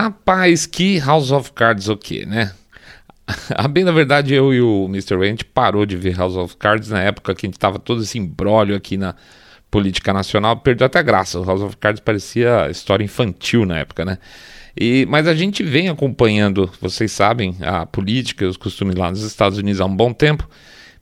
Rapaz, que House of Cards o quê, né? A bem na verdade, eu e o Mr. Ray, a gente parou de ver House of Cards na época que a gente tava todo esse embrólio aqui na política nacional, perdeu até graça. O House of Cards parecia história infantil na época, né? E, mas a gente vem acompanhando, vocês sabem, a política e os costumes lá nos Estados Unidos há um bom tempo,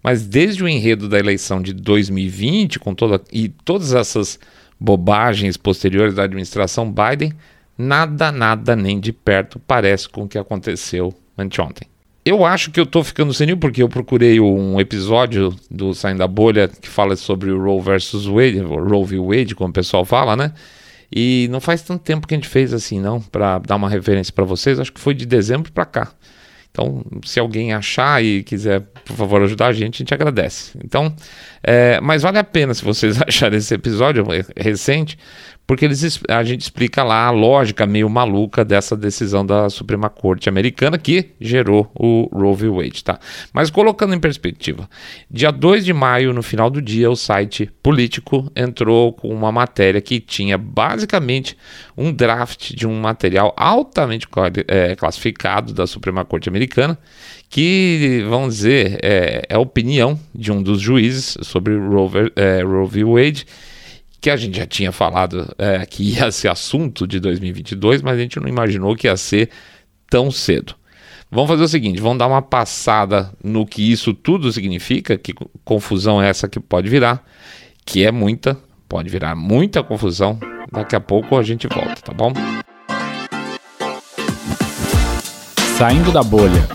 mas desde o enredo da eleição de 2020, com toda e todas essas bobagens posteriores da administração Biden, nada, nada nem de perto parece com o que aconteceu anteontem. Eu acho que eu tô ficando senil porque eu procurei um episódio do Saindo da Bolha que fala sobre o Roe versus Wade, Roe v. Wade, como o pessoal fala, né? E não faz tanto tempo que a gente fez assim, não, para dar uma referência para vocês. Acho que foi de dezembro para cá. Então, se alguém achar e quiser, por favor, ajudar a gente, a gente agradece. Então, é, mas vale a pena se vocês acharem esse episódio recente, porque eles, a gente explica lá a lógica meio maluca dessa decisão da Suprema Corte Americana que gerou o Roe v. Wade, tá? Mas colocando em perspectiva, dia 2 de maio, no final do dia, o site Político entrou com uma matéria que tinha basicamente um draft de um material altamente é, classificado da Suprema Corte Americana, que, vamos dizer, é, é a opinião de um dos juízes sobre Roe, é, Roe v. Wade, que a gente já tinha falado é, que ia ser assunto de 2022, mas a gente não imaginou que ia ser tão cedo. Vamos fazer o seguinte, vamos dar uma passada no que isso tudo significa, que confusão é essa que pode virar, que é muita, pode virar muita confusão. Daqui a pouco a gente volta, tá bom? Saindo da bolha.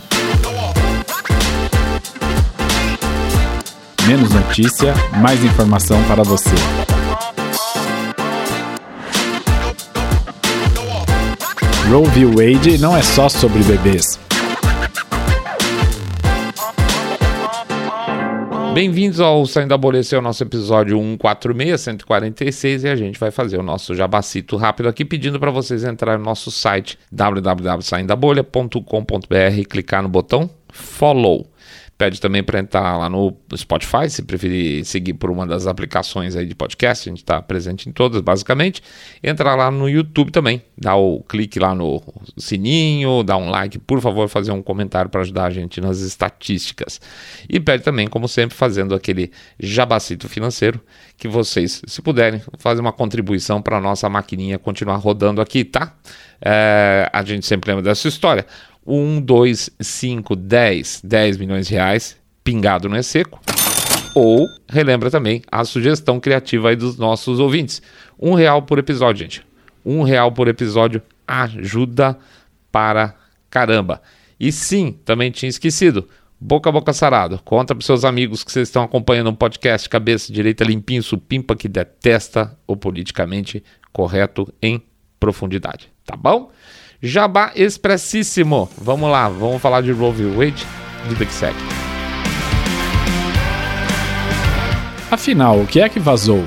Menos notícia, mais informação para você. Roe v. Wade não é só sobre bebês. Bem-vindos ao Saindo esse é o nosso episódio 146, 146, e a gente vai fazer o nosso jabacito rápido aqui, pedindo para vocês entrarem no nosso site www.saindabolha.com.br e clicar no botão Follow. Pede também para entrar lá no Spotify, se preferir seguir por uma das aplicações aí de podcast, a gente está presente em todas, basicamente. Entrar lá no YouTube também, dá o clique lá no sininho, dá um like, por favor, fazer um comentário para ajudar a gente nas estatísticas. E pede também, como sempre, fazendo aquele jabacito financeiro, que vocês, se puderem, fazer uma contribuição para a nossa maquininha continuar rodando aqui, tá? É, a gente sempre lembra dessa história. 1, 2, 5, 10, 10 milhões de reais pingado não é seco. Ou relembra também a sugestão criativa aí dos nossos ouvintes. Um real por episódio, gente. Um real por episódio ajuda para caramba. E sim, também tinha esquecido. Boca a boca sarado. Conta para seus amigos que vocês estão acompanhando um podcast cabeça direita limpinho, supimpa que detesta o politicamente correto em profundidade. Tá bom? Jabá expressíssimo. Vamos lá, vamos falar de Roe v. Wade, vida que segue. Afinal, o que é que vazou?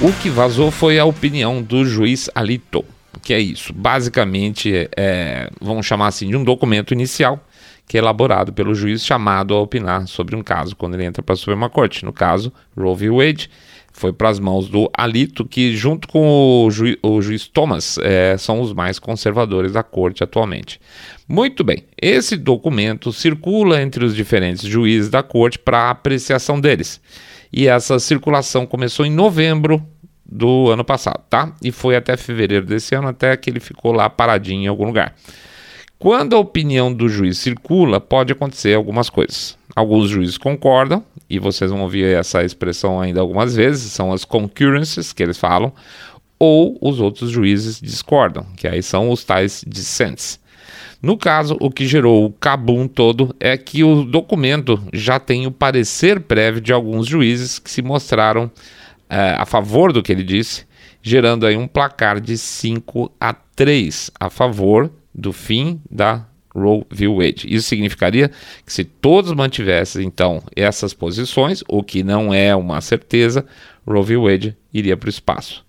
O que vazou foi a opinião do juiz Alito. Que é isso? Basicamente, é, vamos chamar assim de um documento inicial que é elaborado pelo juiz chamado a opinar sobre um caso quando ele entra para a Suprema Corte. No caso, Roe v. Wade foi para as mãos do Alito, que junto com o, ju o juiz Thomas é, são os mais conservadores da corte atualmente. Muito bem, esse documento circula entre os diferentes juízes da corte para apreciação deles. E essa circulação começou em novembro do ano passado, tá? E foi até fevereiro desse ano, até que ele ficou lá paradinho em algum lugar. Quando a opinião do juiz circula, pode acontecer algumas coisas. Alguns juízes concordam, e vocês vão ouvir essa expressão ainda algumas vezes, são as concurrences que eles falam, ou os outros juízes discordam, que aí são os tais dissents. No caso, o que gerou o cabum todo é que o documento já tem o parecer prévio de alguns juízes que se mostraram é, a favor do que ele disse, gerando aí um placar de 5 a 3 a favor do fim da Roe v. Wade. Isso significaria que se todos mantivessem então essas posições, o que não é uma certeza, Roe v. Wade iria para o espaço.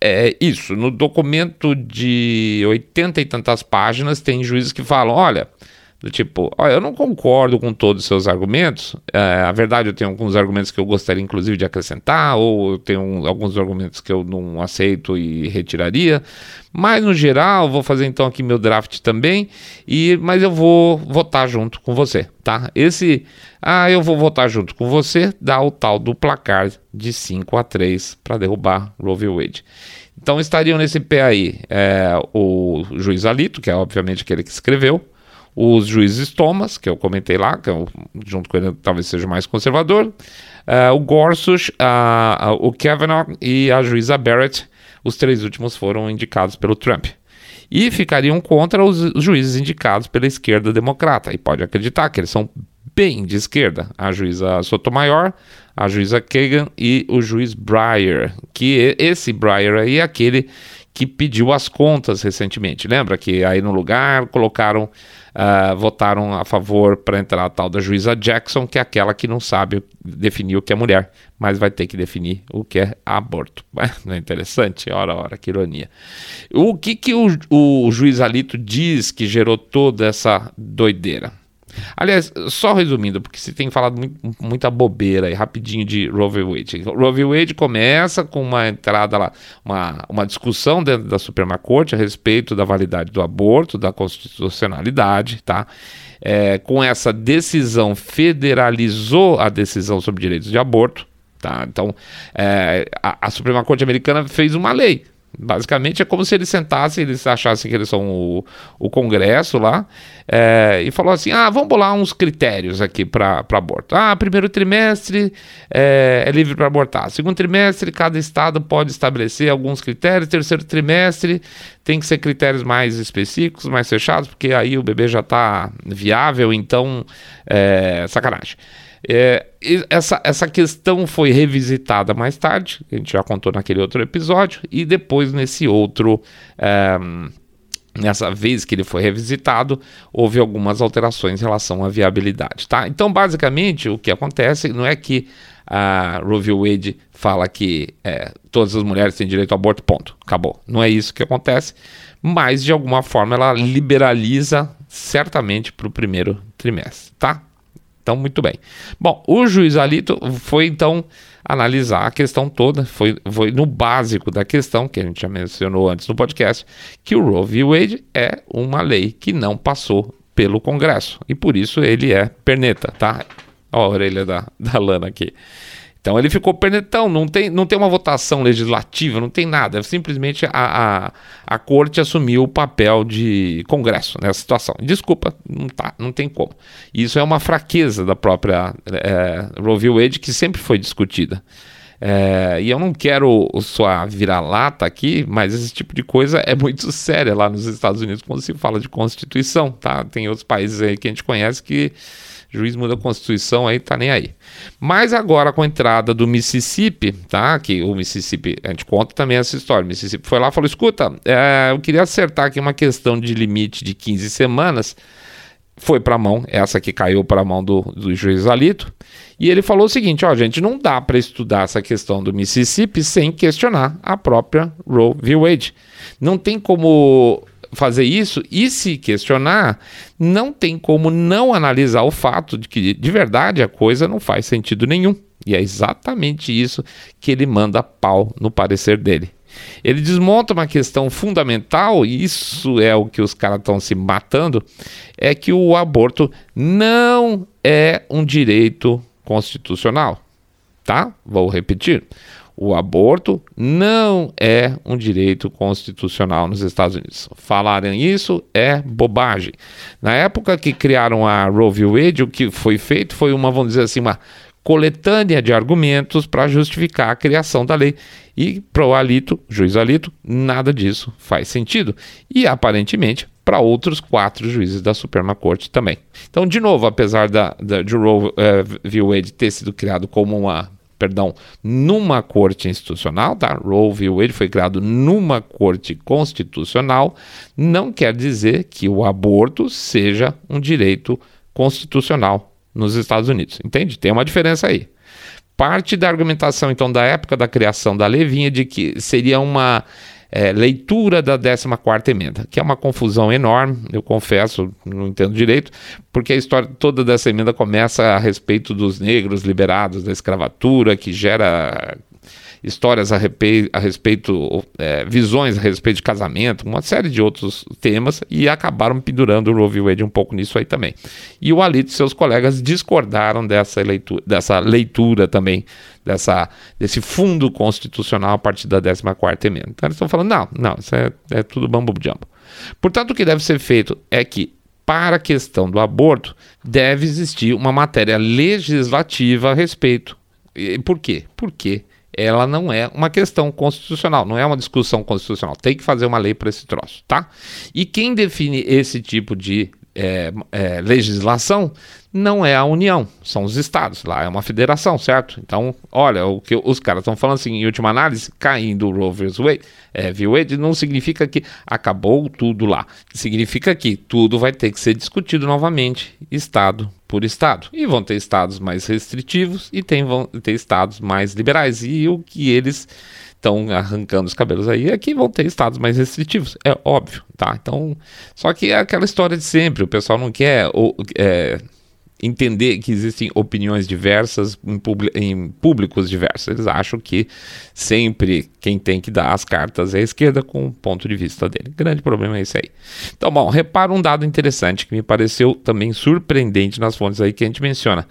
É isso. No documento de 80 e tantas páginas tem juízes que falam, olha, Do tipo, ó, eu não concordo com todos os seus argumentos. É, a verdade, eu tenho alguns argumentos que eu gostaria, inclusive, de acrescentar, ou eu tenho alguns argumentos que eu não aceito e retiraria. Mas, no geral, vou fazer então aqui meu draft também, e mas eu vou votar junto com você, tá? Esse, ah, eu vou votar junto com você, dá o tal do placar de 5 a 3 para derrubar Roe v. Wade. Então estariam nesse pé aí é, o juiz Alito, que é obviamente aquele que escreveu, os juízes Thomas, que eu comentei lá, que eu, junto com ele talvez seja mais conservador, uh, o Gorsuch, uh, uh, o Kavanaugh e a juíza Barrett, os três últimos foram indicados pelo Trump. E ficariam contra os, os juízes indicados pela esquerda democrata. E pode acreditar que eles são bem de esquerda. A juíza Sotomayor, a juíza Kagan e o juiz Breyer. Que esse Breyer aí é aquele que pediu as contas recentemente. Lembra que aí no lugar colocaram, uh, votaram a favor para entrar a tal da juíza Jackson, que é aquela que não sabe definir o que é mulher, mas vai ter que definir o que é aborto. Não é interessante? Ora, ora, que ironia. O que, que o, o juiz Alito diz que gerou toda essa doideira? Aliás, só resumindo, porque se tem falado muito, muita bobeira aí, rapidinho de Roe v. Wade. Roe v. Wade começa com uma entrada lá, uma, uma discussão dentro da Suprema Corte a respeito da validade do aborto, da constitucionalidade, tá? É, com essa decisão, federalizou a decisão sobre direitos de aborto, tá? Então, é, a, a Suprema Corte americana fez uma lei Basicamente é como se eles sentassem, eles achassem que eles são o, o Congresso lá, é, e falou assim: ah, vamos bolar uns critérios aqui para aborto. Ah, primeiro trimestre é, é livre para abortar. Segundo trimestre, cada estado pode estabelecer alguns critérios. Terceiro trimestre tem que ser critérios mais específicos, mais fechados, porque aí o bebê já está viável, então é sacanagem. É, essa, essa questão foi revisitada mais tarde, a gente já contou naquele outro episódio, e depois nesse outro. É, nessa vez que ele foi revisitado, houve algumas alterações em relação à viabilidade, tá? Então, basicamente, o que acontece não é que a Roe v. Wade fala que é, todas as mulheres têm direito ao aborto, ponto, acabou. Não é isso que acontece, mas de alguma forma ela liberaliza certamente para o primeiro trimestre, tá? Então, muito bem. Bom, o juiz Alito foi então analisar a questão toda, foi, foi no básico da questão, que a gente já mencionou antes no podcast, que o Roe v. Wade é uma lei que não passou pelo Congresso e por isso ele é perneta, tá? Ó a orelha da, da Lana aqui. Então ele ficou pernetão, não tem, não tem uma votação legislativa, não tem nada. Simplesmente a, a, a corte assumiu o papel de Congresso nessa situação. Desculpa, não, tá, não tem como. Isso é uma fraqueza da própria é, Roe v. Wade que sempre foi discutida. É, e eu não quero só virar lata aqui, mas esse tipo de coisa é muito séria lá nos Estados Unidos quando se fala de Constituição, tá? Tem outros países aí que a gente conhece que juiz muda a Constituição aí, tá nem aí. Mas agora com a entrada do Mississippi, tá? Que o Mississippi, a gente conta também essa história. O Mississippi foi lá e falou: escuta, é, eu queria acertar aqui uma questão de limite de 15 semanas. Foi para a mão, essa que caiu para a mão do, do juiz Alito. E ele falou o seguinte: ó, gente, não dá para estudar essa questão do Mississippi sem questionar a própria Roe v. Wade. Não tem como fazer isso e se questionar, não tem como não analisar o fato de que de verdade a coisa não faz sentido nenhum. E é exatamente isso que ele manda pau no parecer dele. Ele desmonta uma questão fundamental, e isso é o que os caras estão se matando, é que o aborto não é um direito constitucional. Tá? Vou repetir. O aborto não é um direito constitucional nos Estados Unidos. Falarem isso é bobagem. Na época que criaram a Roe v. Wade, o que foi feito foi uma, vamos dizer assim, uma coletânea de argumentos para justificar a criação da lei. E para o Alito, juiz Alito, nada disso faz sentido. E aparentemente para outros quatro juízes da Suprema Corte também. Então, de novo, apesar da, da de Roe uh, v. Wade ter sido criado como uma perdão, numa corte institucional, tá? Roe v. Wade foi criado numa corte constitucional, não quer dizer que o aborto seja um direito constitucional nos Estados Unidos. Entende? Tem uma diferença aí. Parte da argumentação, então, da época da criação da lei vinha de que seria uma é, leitura da 14 emenda, que é uma confusão enorme, eu confesso, não entendo direito, porque a história toda dessa emenda começa a respeito dos negros liberados da escravatura, que gera histórias a, respeito, a respeito é, visões a respeito de casamento, uma série de outros temas, e acabaram pendurando o Roe. Wade um pouco nisso aí também. E o Alito e seus colegas discordaram dessa leitura, dessa leitura também, dessa, desse fundo constitucional a partir da 14ª emenda. Então eles estão falando, não, não, isso é, é tudo bambu-jambo. Portanto, o que deve ser feito é que para a questão do aborto, deve existir uma matéria legislativa a respeito. E por quê? Porque ela não é uma questão constitucional, não é uma discussão constitucional. Tem que fazer uma lei para esse troço, tá? E quem define esse tipo de é, é, legislação não é a União, são os estados. Lá é uma federação, certo? Então, olha, o que os caras estão falando assim, em última análise, caindo o Roe vs. Wade, é, Wade não significa que acabou tudo lá. Significa que tudo vai ter que ser discutido novamente, estado por estado. E vão ter estados mais restritivos e tem, vão ter estados mais liberais. E o que eles estão arrancando os cabelos aí é que vão ter estados mais restritivos, é óbvio, tá? Então, só que é aquela história de sempre, o pessoal não quer ou, é, entender que existem opiniões diversas em, em, públicos diversos. Eles acham que sempre quem tem que dar as cartas é a esquerda com o ponto de vista dele. Grande problema é esse aí. Então, bom, repara um dado interessante que me pareceu também surpreendente nas fontes aí que a gente menciona.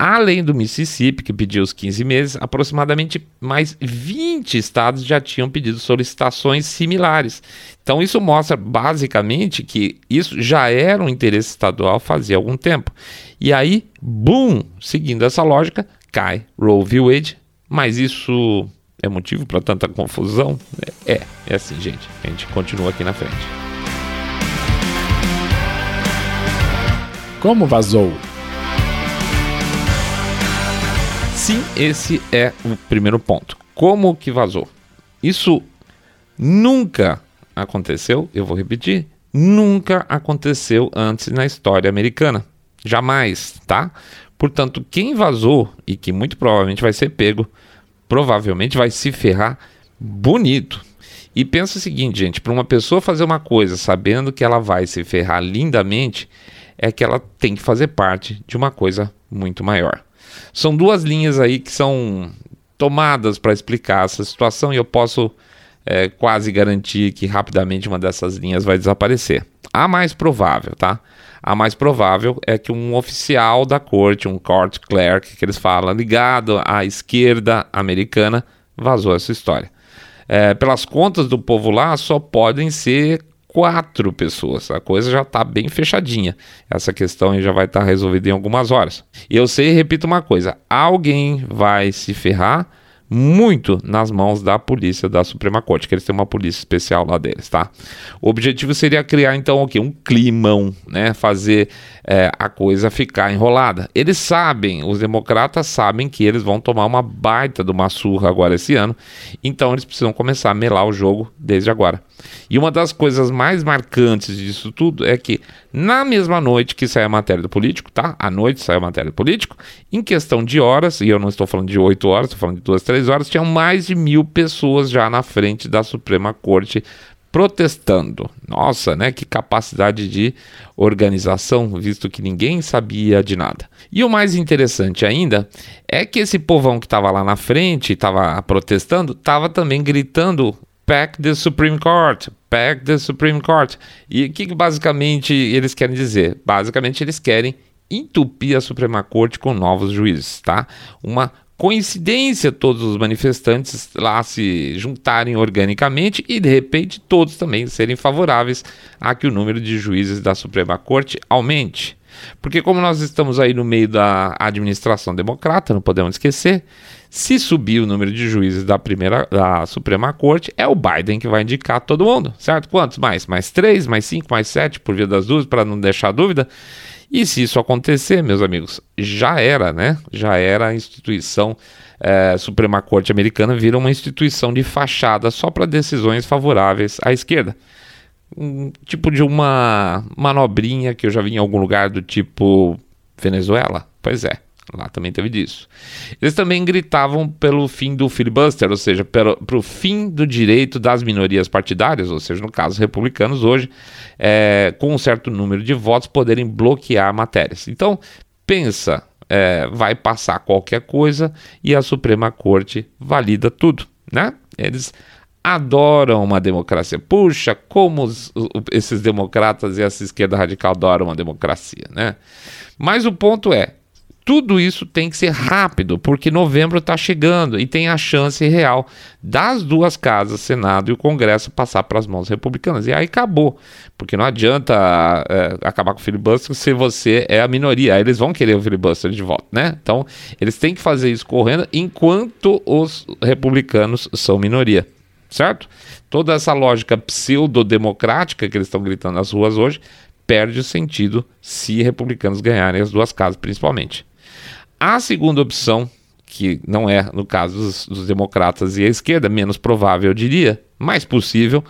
Além do Mississippi, que pediu os 15 meses, aproximadamente mais 20 estados já tinham pedido solicitações similares. Então, isso mostra basicamente que isso já era um interesse estadual fazia algum tempo. E aí, boom, seguindo essa lógica, cai Roe v. Wade. Mas isso é motivo para tanta confusão? É, é assim, gente. A gente continua aqui na frente. Como vazou? Sim, esse é o primeiro ponto. Como que vazou? Isso nunca aconteceu, eu vou repetir, nunca aconteceu antes na história americana. Jamais, tá? Portanto, quem vazou e que muito provavelmente vai ser pego, provavelmente vai se ferrar bonito. E pensa o seguinte, gente, para uma pessoa fazer uma coisa sabendo que ela vai se ferrar lindamente, é que ela tem que fazer parte de uma coisa muito maior. São duas linhas aí que são tomadas para explicar essa situação e eu posso é, quase garantir que rapidamente uma dessas linhas vai desaparecer. A mais provável, tá? A mais provável é que um oficial da corte, um court clerk, que eles falam, ligado à esquerda americana, vazou essa história. É, pelas contas do povo lá, só podem ser quatro pessoas. A coisa já está bem fechadinha. Essa questão já vai estar tá resolvida em algumas horas. E eu sei, repito uma coisa: alguém vai se ferrar muito nas mãos da polícia da Suprema Corte, que eles têm uma polícia especial lá deles, tá? O objetivo seria criar então o quê? Um climão, né? Fazer é, a coisa ficar enrolada. Eles sabem, os democratas sabem que eles vão tomar uma baita de uma surra agora esse ano, então eles precisam começar a melar o jogo desde agora. E uma das coisas mais marcantes disso tudo é que na mesma noite que sai a matéria do político, tá? À noite sai a matéria do político, em questão de horas, e eu não estou falando de 8 horas, estou falando de 2, 3 horas, tinham mais de mil pessoas já na frente da Suprema Corte protestando. Nossa, né? Que capacidade de organização, visto que ninguém sabia de nada. E o mais interessante ainda é que esse povão que estava lá na frente, estava protestando, estava também gritando Pack the Supreme Court, Pack the Supreme Court. E o que basicamente eles querem dizer? Basicamente eles querem entupir a Suprema Corte com novos juízes, tá? Uma coincidência todos os manifestantes lá se juntarem organicamente e de repente todos também serem favoráveis a que o número de juízes da Suprema Corte aumente. Porque como nós estamos aí no meio da administração democrata, não podemos esquecer, se subir o número de juízes da primeira da Suprema Corte, é o Biden que vai indicar todo mundo, certo? Quantos mais? Mais três, mais cinco, mais sete, por via das dúvidas, para não deixar dúvida. E se isso acontecer, meus amigos, já era, né? Já era a instituição é, Suprema Corte Americana, vira uma instituição de fachada só para decisões favoráveis à esquerda. Um tipo de uma manobrinha que eu já vi em algum lugar do tipo Venezuela. Pois é, Lá também teve disso. Eles também gritavam pelo fim do filibuster, ou seja, para o fim do direito das minorias partidárias, ou seja, no caso republicanos hoje, é, com um certo número de votos, poderem bloquear matérias. Então, pensa, é, vai passar qualquer coisa e a Suprema Corte valida tudo, né? Eles adoram uma democracia. Puxa, como os, esses democratas e essa esquerda radical adoram uma democracia, né? Mas o ponto é, tudo isso tem que ser rápido, porque novembro está chegando e tem a chance real das duas casas, Senado e o Congresso, passar para as mãos republicanas. E aí acabou, porque não adianta é, acabar com o filibuster se você é a minoria. Aí eles vão querer o filibuster de volta, né? Então, eles têm que fazer isso correndo enquanto os republicanos são minoria certo? Toda essa lógica pseudo-democrática que eles estão gritando nas ruas hoje perde o sentido se republicanos ganharem as duas casas, principalmente. A segunda opção, que não é no caso dos, dos democratas e a esquerda, menos provável, eu diria, mais possível,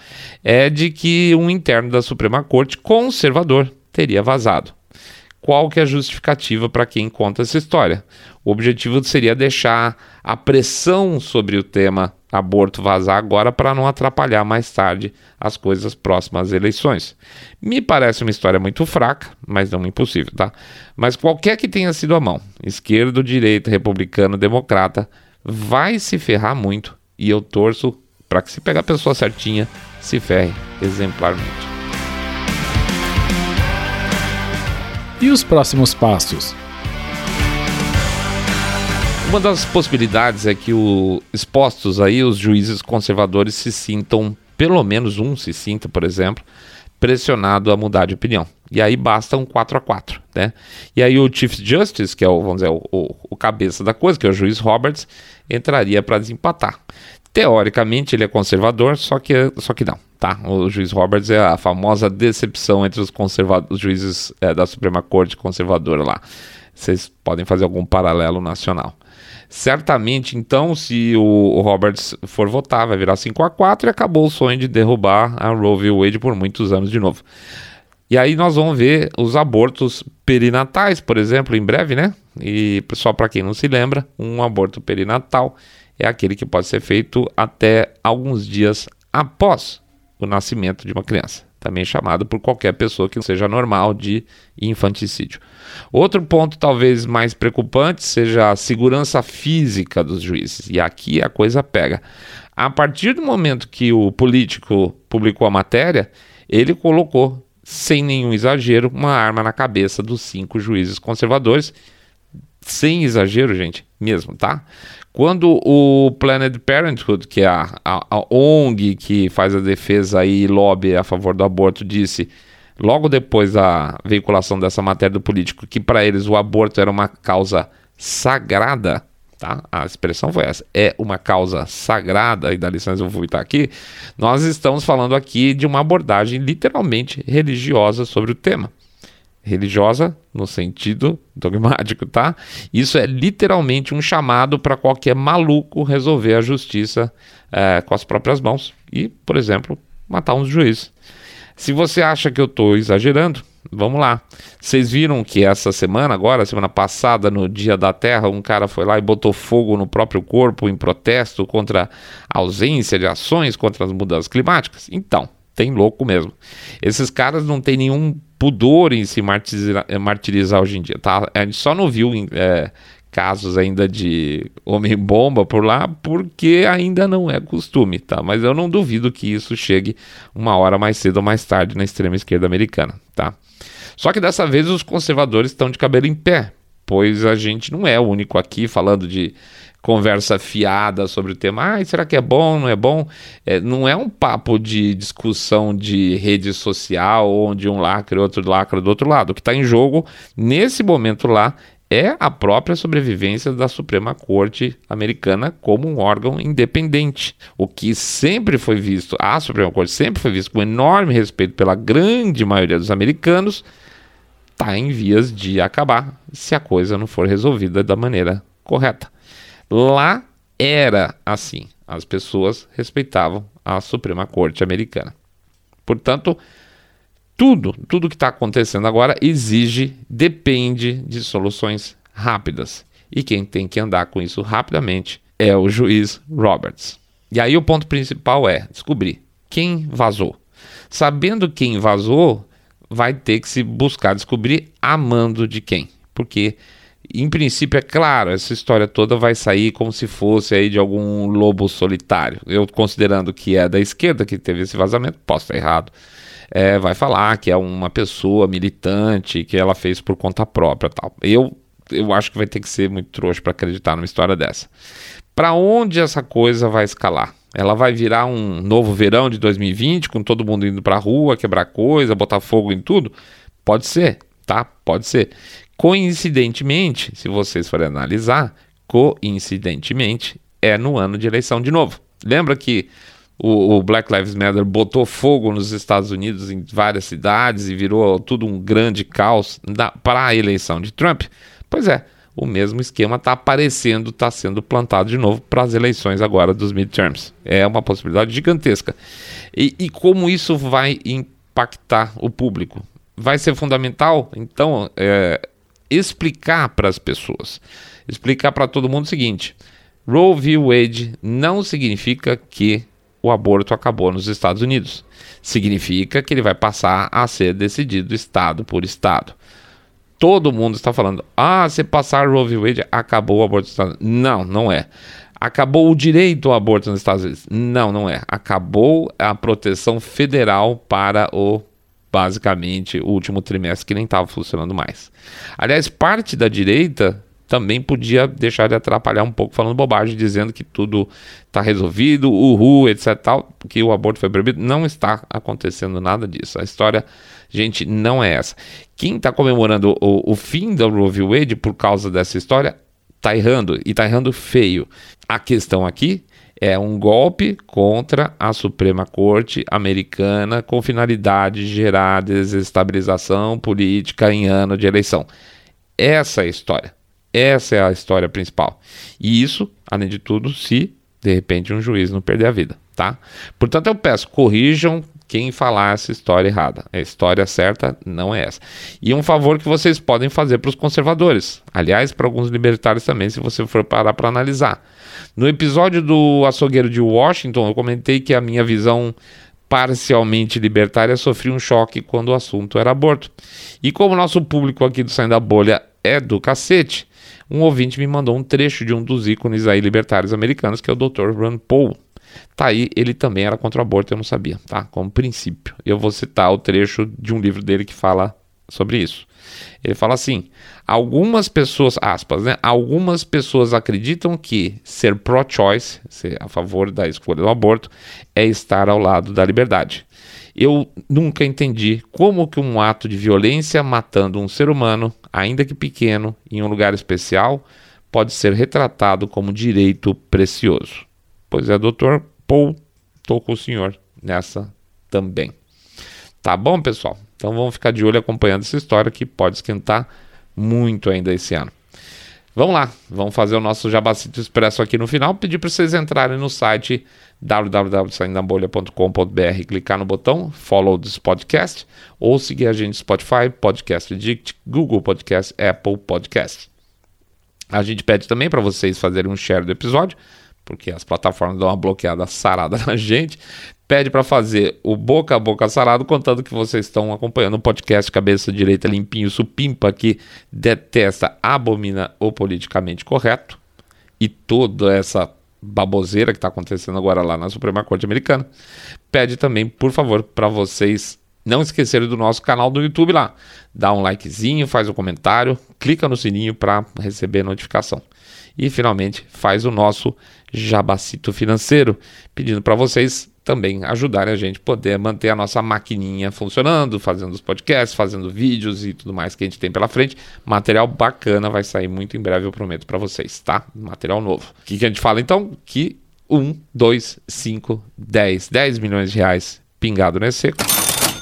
é de que um interno da Suprema Corte conservador teria vazado. Qual que é a justificativa para quem conta essa história? O objetivo seria deixar a pressão sobre o tema aborto vazar agora para não atrapalhar mais tarde as coisas próximas às eleições. Me parece uma história muito fraca, mas não impossível, tá? Mas qualquer que tenha sido a mão, esquerdo, direita, republicano, democrata, vai se ferrar muito e eu torço para que se pegar a pessoa certinha, se ferre exemplarmente. E os próximos passos? Uma das possibilidades é que o, expostos aí os juízes conservadores se sintam, pelo menos um se sinta, por exemplo, pressionado a mudar de opinião. E aí basta um 4 a 4 né? E aí o Chief Justice, que é o, vamos dizer, o, o, o cabeça da coisa, que é o juiz Roberts, entraria para desempatar. Teoricamente ele é conservador, só que, só que não, tá? O juiz Roberts é a famosa decepção entre os, os juízes é, da Suprema Corte conservadora lá. Vocês podem fazer algum paralelo nacional. Certamente, então, se o, Roberts for votar, vai virar 5 a 4 e acabou o sonho de derrubar a Roe v. Wade por muitos anos de novo. E aí nós vamos ver os abortos perinatais, por exemplo, em breve, né? E só para quem não se lembra, um aborto perinatal é aquele que pode ser feito até alguns dias após o nascimento de uma criança também chamado por qualquer pessoa que seja normal de infanticídio. Outro ponto talvez mais preocupante seja a segurança física dos juízes. E aqui a coisa pega. A partir do momento que o político publicou a matéria, ele colocou, sem nenhum exagero, uma arma na cabeça dos cinco juízes conservadores. Sem exagero, gente, mesmo, tá? Quando o Planned Parenthood, que é a, a, a ONG que faz a defesa e lobby a favor do aborto, disse logo depois da veiculação dessa matéria do político que para eles o aborto era uma causa sagrada, tá? A expressão foi essa, é uma causa sagrada, e dá licença eu vou estar aqui, nós estamos falando aqui de uma abordagem literalmente religiosa sobre o tema religiosa no sentido dogmático, tá? Isso é literalmente um chamado para qualquer maluco resolver a justiça é, com as próprias mãos e, por exemplo, matar uns juízes. Se você acha que eu estou exagerando, vamos lá. Vocês viram que essa semana, agora, semana passada, no Dia da Terra, um cara foi lá e botou fogo no próprio corpo em protesto contra a ausência de ações contra as mudanças climáticas? Então, tem louco mesmo. Esses caras não têm nenhum pudor em se martirizar, martirizar hoje em dia, tá? A gente só não viu é, casos ainda de homem-bomba por lá, porque ainda não é costume, tá? Mas eu não duvido que isso chegue uma hora mais cedo ou mais tarde na extrema esquerda americana, tá? Só que dessa vez os conservadores estão de cabelo em pé, pois a gente não é o único aqui falando de conversa fiada sobre o tema. Ah, será que é bom, não é bom? É, não é um papo de discussão de rede social, onde um lacra e outro lacra do outro lado. O que está em jogo nesse momento lá é a própria sobrevivência da Suprema Corte Americana como um órgão independente. O que sempre foi visto, a Suprema Corte sempre foi visto com enorme respeito pela grande maioria dos americanos, está em vias de acabar se a coisa não for resolvida da maneira correta. Lá era assim. As pessoas respeitavam a Suprema Corte americana. Portanto, tudo, tudo que está acontecendo agora exige, depende de soluções rápidas. E quem tem que andar com isso rapidamente é o juiz Roberts. E aí o ponto principal é descobrir quem vazou. Sabendo quem vazou, vai ter que se buscar descobrir amando de quem. Porque, em princípio, é claro, essa história toda vai sair como se fosse aí de algum lobo solitário. Eu considerando que é da esquerda que teve esse vazamento, posso estar errado. É, vai falar que é uma pessoa militante, que ela fez por conta própria tal. Eu, eu acho que vai ter que ser muito trouxa para acreditar numa história dessa. Para onde essa coisa vai escalar? Ela vai virar um novo verão de 2020, com todo mundo indo para a rua, quebrar coisa, botar fogo em tudo? Pode ser, tá? Pode ser. Coincidentemente, se vocês forem analisar, coincidentemente, é no ano de eleição de novo. Lembra que o, o, Black Lives Matter botou fogo nos Estados Unidos em várias cidades e virou tudo um grande caos para a eleição de Trump? Pois é, o mesmo esquema está aparecendo, está sendo plantado de novo para as eleições agora dos midterms. É uma possibilidade gigantesca. E, e como isso vai impactar o público? Vai ser fundamental, então, é, explicar para as pessoas, explicar para todo mundo o seguinte: Roe v. Wade não significa que o aborto acabou nos Estados Unidos. Significa que ele vai passar a ser decidido estado por estado todo mundo está falando: ah, se passar Roe v. Wade, acabou o aborto nos Estados Unidos. Não, não é. Acabou o direito ao aborto nos Estados Unidos. Não, não é. Acabou a proteção federal para o, basicamente, o último trimestre que nem estava funcionando mais. Aliás, parte da direita também podia deixar de atrapalhar um pouco falando bobagem, dizendo que tudo está resolvido, uhul, etc. Tal, que o aborto foi proibido. Não está acontecendo nada disso. A história Gente, não é essa. Quem está comemorando o, o, fim da Roe v. Wade por causa dessa história está errando e está errando feio. A questão aqui é um golpe contra a Suprema Corte americana com finalidade de gerar desestabilização política em ano de eleição. Essa é a história. Essa é a história principal. E isso, além de tudo, se de repente um juiz não perder a vida, tá? Portanto, eu peço, corrijam quem falar essa história errada. A história certa não é essa. E um favor que vocês podem fazer para os conservadores, aliás, para alguns libertários também, se você for parar para analisar. No episódio do Açougueiro de Washington, eu comentei que a minha visão parcialmente libertária sofreu um choque quando o assunto era aborto. E como nosso público aqui do Saindo da Bolha é do cacete, um ouvinte me mandou um trecho de um dos ícones aí libertários americanos, que é o Dr. Rand Paul. Tá aí, ele também era contra o aborto, eu não sabia, tá? Como princípio. Eu vou citar o trecho de um livro dele que fala sobre isso. Ele fala assim: algumas pessoas, aspas, né? Algumas pessoas acreditam que ser pro-choice, ser a favor da escolha do aborto, é estar ao lado da liberdade. Eu nunca entendi como que um ato de violência matando um ser humano, ainda que pequeno, em um lugar especial, pode ser retratado como direito precioso. Pois é, doutor Paul, estou com o senhor nessa também. Tá bom, pessoal? Então vamos ficar de olho acompanhando essa história que pode esquentar muito ainda esse ano. Vamos lá, vamos fazer o nosso Jabacito Expresso aqui no final. Pedir para vocês entrarem no site www.saindabolha.com.br, clicar no botão Follow this podcast ou seguir a gente no Spotify, Podcast Addict, Google Podcast, Apple Podcast. A gente pede também para vocês fazerem um share do episódio porque as plataformas dão uma bloqueada sarada na gente, pede para fazer o boca a boca sarado, contando que vocês estão acompanhando o podcast Cabeça Direita Limpinho Supimpa, que detesta, abomina o politicamente correto e toda essa baboseira que está acontecendo agora lá na Suprema Corte Americana. Pede também, por favor, para vocês não esquecerem do nosso canal do YouTube lá. Dá um likezinho, faz um comentário, clica no sininho para receber notificação. E finalmente faz o nosso jabacito financeiro, pedindo para vocês também ajudarem a gente poder manter a nossa maquininha funcionando, fazendo os podcasts, fazendo vídeos e tudo mais que a gente tem pela frente. Material bacana vai sair muito em breve, eu prometo para vocês, tá? Material novo. O que, que a gente fala então? Que 1, 2, 5, 10, 10 milhões de reais pingado nesse seco.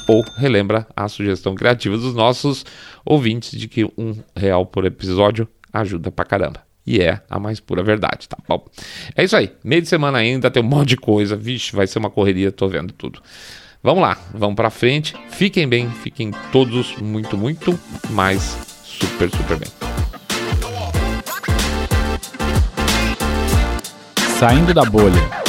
Ou relembra a sugestão criativa dos nossos ouvintes de que um real por episódio ajuda pra caramba e é a mais pura verdade, tá bom? É isso aí. Meio de semana ainda, tem um monte de coisa. Vixe, vai ser uma correria, tô vendo tudo. Vamos lá, vamos para frente. Fiquem bem, fiquem todos muito, muito mais super, super bem. Saindo da bolha.